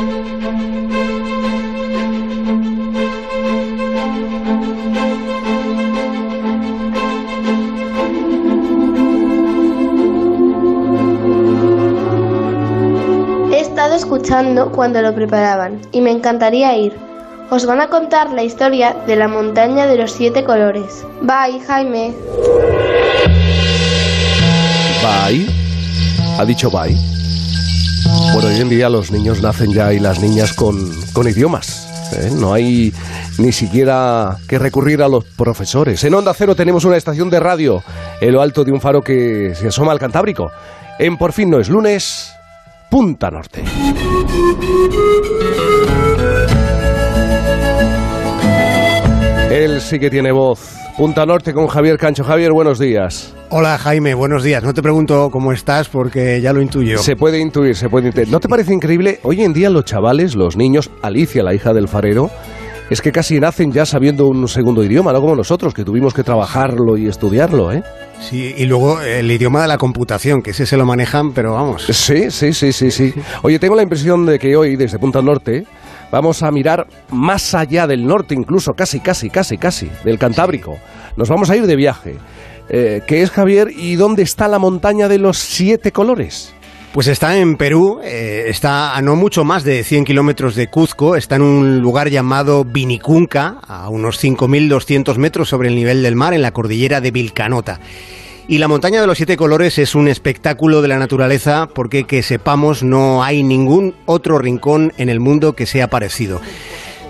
He estado escuchando cuando lo preparaban y me encantaría ir. Os van a contar la historia de la montaña de los siete colores. Bye, Jaime. Bye. Ha dicho bye. Bueno, hoy en día los niños nacen ya y las niñas con, con idiomas. ¿eh? No hay ni siquiera que recurrir a los profesores. En Onda Cero tenemos una estación de radio en lo alto de un faro que se asoma al Cantábrico. En Por fin no es lunes, Punta Norte. Él sí que tiene voz. Punta Norte con Javier Cancho. Javier, buenos días. Hola Jaime, buenos días. No te pregunto cómo estás porque ya lo intuyo. Se puede intuir, se puede intuir. ¿No te parece increíble? Hoy en día los chavales, los niños, Alicia, la hija del farero, es que casi nacen ya sabiendo un segundo idioma, no como nosotros, que tuvimos que trabajarlo y estudiarlo, ¿eh? Sí, y luego el idioma de la computación, que ese se lo manejan, pero vamos. Sí, sí, sí, sí, sí. Oye, tengo la impresión de que hoy, desde Punta Norte, vamos a mirar más allá del norte, incluso casi, casi, casi, casi, del Cantábrico. Nos vamos a ir de viaje. Eh, ¿Qué es Javier y dónde está la montaña de los siete colores? Pues está en Perú, eh, está a no mucho más de 100 kilómetros de Cuzco, está en un lugar llamado Vinicunca, a unos 5.200 metros sobre el nivel del mar, en la cordillera de Vilcanota. Y la montaña de los siete colores es un espectáculo de la naturaleza porque que sepamos no hay ningún otro rincón en el mundo que sea parecido.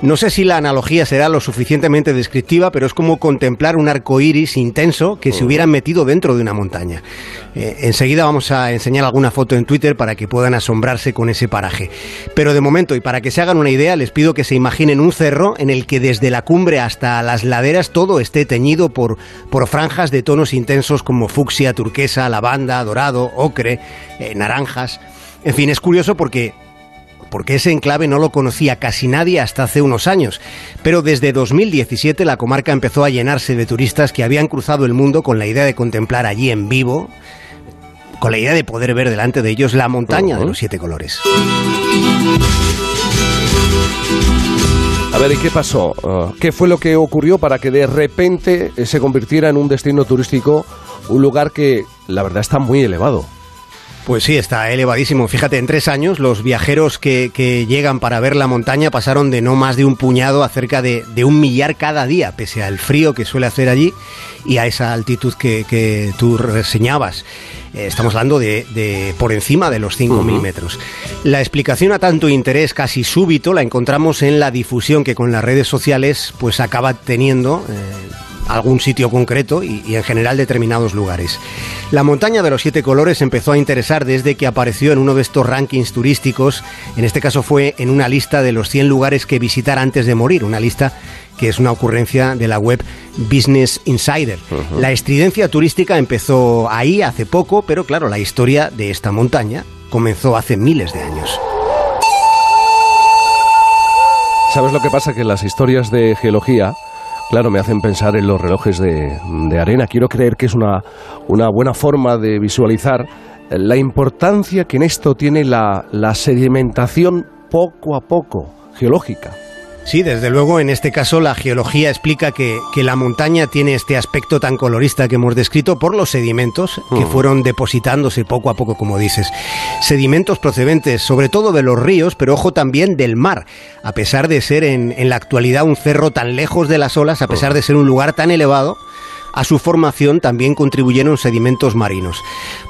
No sé si la analogía será lo suficientemente descriptiva, pero es como contemplar un arco iris intenso que se hubiera metido dentro de una montaña. Eh, enseguida vamos a enseñar alguna foto en Twitter para que puedan asombrarse con ese paraje. Pero de momento, y para que se hagan una idea, les pido que se imaginen un cerro en el que desde la cumbre hasta las laderas todo esté teñido por, por franjas de tonos intensos como fucsia, turquesa, lavanda, dorado, ocre, eh, naranjas. En fin, es curioso porque porque ese enclave no lo conocía casi nadie hasta hace unos años. Pero desde 2017 la comarca empezó a llenarse de turistas que habían cruzado el mundo con la idea de contemplar allí en vivo, con la idea de poder ver delante de ellos la montaña de los siete colores. A ver, ¿y qué pasó? Uh, ¿Qué fue lo que ocurrió para que de repente se convirtiera en un destino turístico, un lugar que la verdad está muy elevado? Pues sí, está elevadísimo. Fíjate, en tres años los viajeros que, que, llegan para ver la montaña pasaron de no más de un puñado a cerca de, de, un millar cada día, pese al frío que suele hacer allí y a esa altitud que, que tú reseñabas. Eh, estamos hablando de, de, por encima de los 5.000 uh -huh. metros. La explicación a tanto interés casi súbito la encontramos en la difusión que con las redes sociales pues acaba teniendo... Eh, algún sitio concreto y, y, en general determinados lugares. La montaña de los siete colores empezó a interesar desde que apareció en uno de estos rankings turísticos, en este caso fue en una lista de los 100 lugares que visitar antes de morir, una lista que es una ocurrencia de la web Business Insider. Uh -huh. La estridencia turística empezó ahí hace poco, pero claro, la historia de esta montaña comenzó hace miles de años. ¿Sabes lo que pasa? Que las historias de geología Claro, me hacen pensar en los relojes de, de arena. Quiero creer que es una, una, buena forma de visualizar la importancia que en esto tiene la, la sedimentación poco a poco geológica. Sí, desde luego, en este caso la geología explica que, que, la montaña tiene este aspecto tan colorista que hemos descrito por los sedimentos que -huh. fueron depositándose poco a poco, como dices. Sedimentos procedentes sobre todo de los ríos, pero ojo también del mar. A pesar de ser en, en la actualidad un cerro tan lejos de las olas, a pesar de ser un lugar tan elevado, a su formación también contribuyeron sedimentos marinos.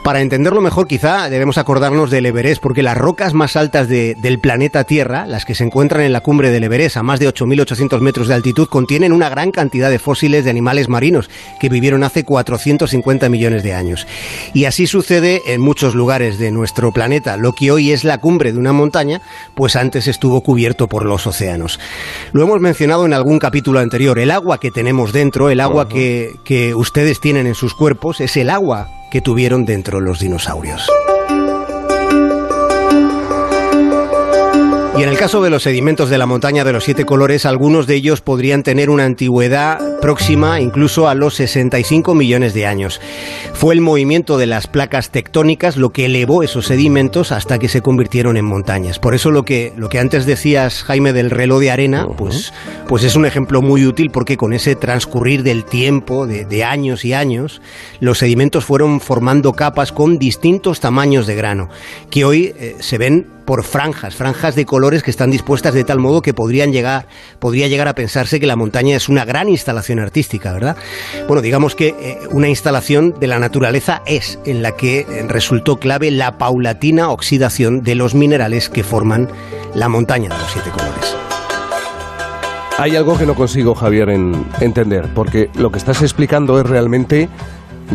Para entenderlo mejor, quizá debemos acordarnos del Everest, porque las rocas más altas de, del planeta Tierra, las que se encuentran en la cumbre del Everest a más de 8.800 metros de altitud, contienen una gran cantidad de fósiles de animales marinos que vivieron hace 450 millones de años. Y así sucede en muchos lugares de nuestro planeta. Lo que hoy es la cumbre de una montaña, pues antes estuvo cubierto por los océanos. Lo hemos mencionado en algún capítulo anterior. El agua que tenemos dentro, el agua uh -huh. que, que ustedes tienen en sus cuerpos, es el agua que tuvieron dentro los dinosaurios. Y en el caso de los sedimentos de la montaña de los siete colores, algunos de ellos podrían tener una antigüedad próxima incluso a los 65 millones de años. Fue el movimiento de las placas tectónicas lo que elevó esos sedimentos hasta que se convirtieron en montañas. Por eso lo que, lo que antes decías, Jaime, del reloj de arena, pues, pues es un ejemplo muy útil porque con ese transcurrir del tiempo, de, años y años, los sedimentos fueron formando capas con distintos tamaños de grano, que hoy eh, se ven por franjas, franjas de colores que están dispuestas de tal modo que podrían llegar, podría llegar a pensarse que la montaña es una gran instalación artística, ¿verdad? Bueno, digamos que eh, una instalación de la naturaleza es en la que eh, resultó clave la paulatina oxidación de los minerales que forman la montaña de los siete colores. Hay algo que no consigo, Javier, en entender, porque lo que estás explicando es realmente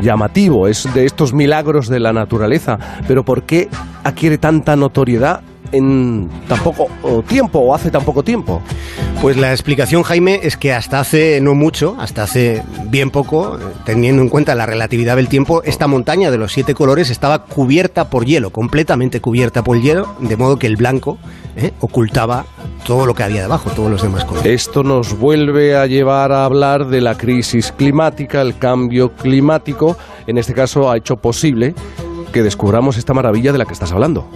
llamativo, es de estos milagros de la naturaleza, pero ¿por qué adquiere tanta notoriedad en tan poco tiempo o hace tan poco tiempo? Pues la explicación, Jaime, es que hasta hace no mucho, hasta hace bien poco, teniendo en cuenta la relatividad del tiempo, esta montaña de los siete colores estaba cubierta por hielo, completamente cubierta por hielo, de modo que el blanco ¿eh? ocultaba todo lo que había debajo, todos los demás colores. Esto nos vuelve a llevar a hablar de la crisis climática, el cambio climático, en este caso ha hecho posible que descubramos esta maravilla de la que estás hablando.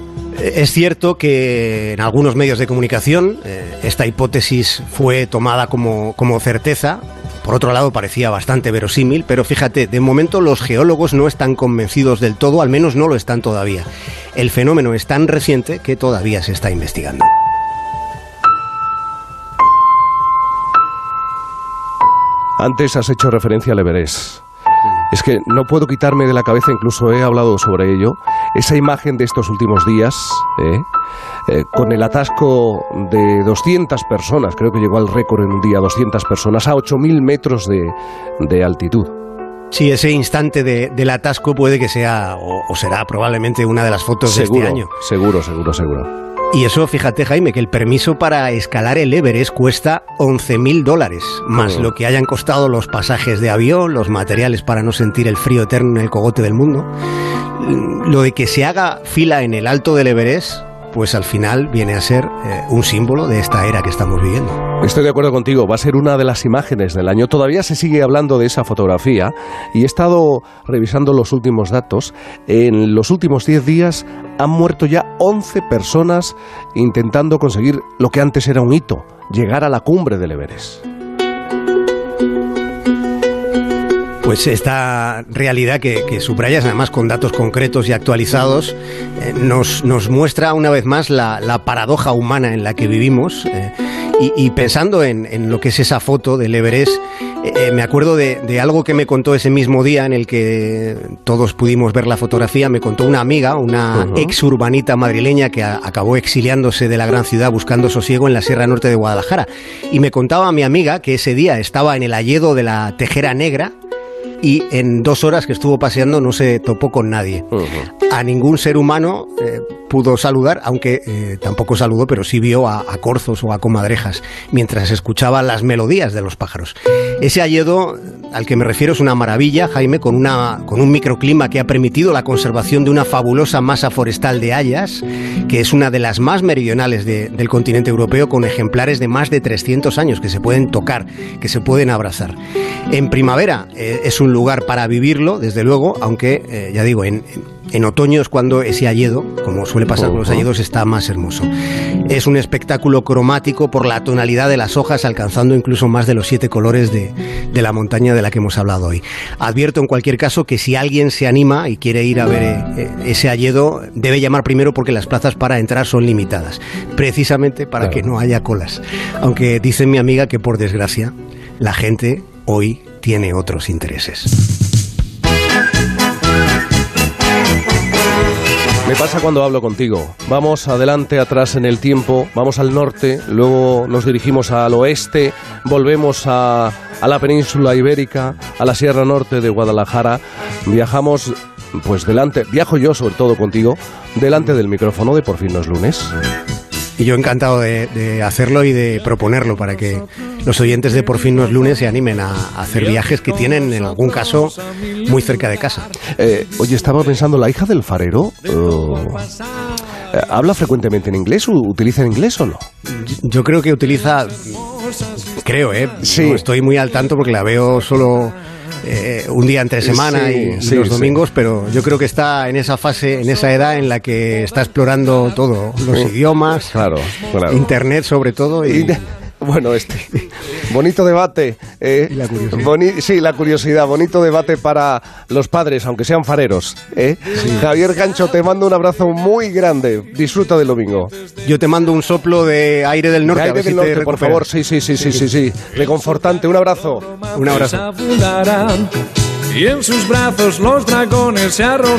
Es cierto que en algunos medios de comunicación eh, esta hipótesis fue tomada como, como certeza, por otro lado, parecía bastante verosímil, pero fíjate, de momento los geólogos no están convencidos del todo, al menos no lo están todavía. El fenómeno es tan reciente que todavía se está investigando. Antes has hecho referencia al Everest. Es que no puedo quitarme de la cabeza, incluso he hablado sobre ello, esa imagen de estos últimos días, ¿eh? Eh, con el atasco de 200 personas, creo que llegó al récord en un día, 200 personas, a 8.000 metros de, altitud. Sí, ese instante del atasco puede que sea, o, será probablemente una de las fotos de este año. Seguro, seguro, seguro. Y eso, fíjate Jaime, que el permiso para escalar el Everest cuesta 11.000 dólares, más oh. lo que hayan costado los pasajes de avión, los materiales para no sentir el frío eterno en el cogote del mundo. Lo de que se haga fila en el alto del Everest pues al final viene a ser eh, un símbolo de esta era que estamos viviendo. Estoy de acuerdo contigo, va a ser una de las imágenes del año. Todavía se sigue hablando de esa fotografía y he estado revisando los últimos datos. En los últimos 10 días han muerto ya 11 personas intentando conseguir lo que antes era un hito, llegar a la cumbre del Everest. Pues esta realidad que, subrayas, además con datos concretos y actualizados, eh, nos, muestra una vez más la, paradoja humana en la que vivimos. Eh, y, pensando en, lo que es esa foto del Everest, eh, me acuerdo de, algo que me contó ese mismo día en el que todos pudimos ver la fotografía. Me contó una amiga, una ex urbanita madrileña que acabó exiliándose de la gran ciudad buscando sosiego en la Sierra Norte de Guadalajara. Y me contaba a mi amiga que ese día estaba en el alledo de la Tejera Negra, y en dos horas que estuvo paseando no se topó con nadie. A ningún ser humano eh, pudo saludar, aunque eh, tampoco saludó, pero sí vio a, corzos o a comadrejas mientras escuchaba las melodías de los pájaros. Ese alledo al que me refiero es una maravilla, Jaime, con, una, con un microclima que ha permitido la conservación de una fabulosa masa forestal de hayas, que es una de las más meridionales del continente europeo, con ejemplares de más de 300 años que se pueden tocar, que se pueden abrazar. En primavera eh, es un lugar para vivirlo, desde luego, aunque, eh, ya digo, en, en, otoño es cuando ese alledo, como suele pasar con los alledos, está más hermoso. Es un espectáculo cromático por la tonalidad de las hojas, alcanzando incluso más de los siete colores de, de la montaña de la que hemos hablado hoy. Advierto en cualquier caso que si alguien se anima y quiere ir a ver eh, ese alledo, debe llamar primero porque las plazas para entrar son limitadas, precisamente para que no haya colas. Aunque dice mi amiga que por desgracia la gente hoy tiene otros intereses. Me pasa cuando hablo contigo. Vamos adelante, atrás en el tiempo, vamos al norte, luego nos dirigimos al oeste, volvemos a, a la península ibérica, a la Sierra Norte de Guadalajara, viajamos pues delante, viajo yo sobre todo contigo, delante del micrófono de Por fin no es lunes. Y yo encantado de, hacerlo y de proponerlo para que los oyentes de Por fin no es lunes se animen a, hacer viajes que tienen en algún caso muy cerca de casa. Eh, oye, estaba pensando, la hija del farero... Oh, ¿Habla frecuentemente en inglés? ¿Utiliza en inglés o no? Yo creo que utiliza, creo, ¿eh? Sí. No estoy muy al tanto porque la veo solo eh, un día entre semana Sí, y, sí, los sí. domingos, pero yo creo que está en esa fase, en esa edad en la que está explorando todo, los idiomas, Claro, claro. internet sobre todo y, bueno, este bonito debate. eh, Y la curiosidad. boni- sí, la curiosidad. Bonito debate para los padres, aunque sean fareros. eh. Javier Gancho, te mando un abrazo muy grande. Disfruta del domingo. yo te mando un soplo de aire del norte. a Aire ver del si te norte, por favor. Sí, sí, sí, sí, sí, sí. Reconfortante. Un abrazo. Un abrazo. Y en sus brazos los dragones se arrojan.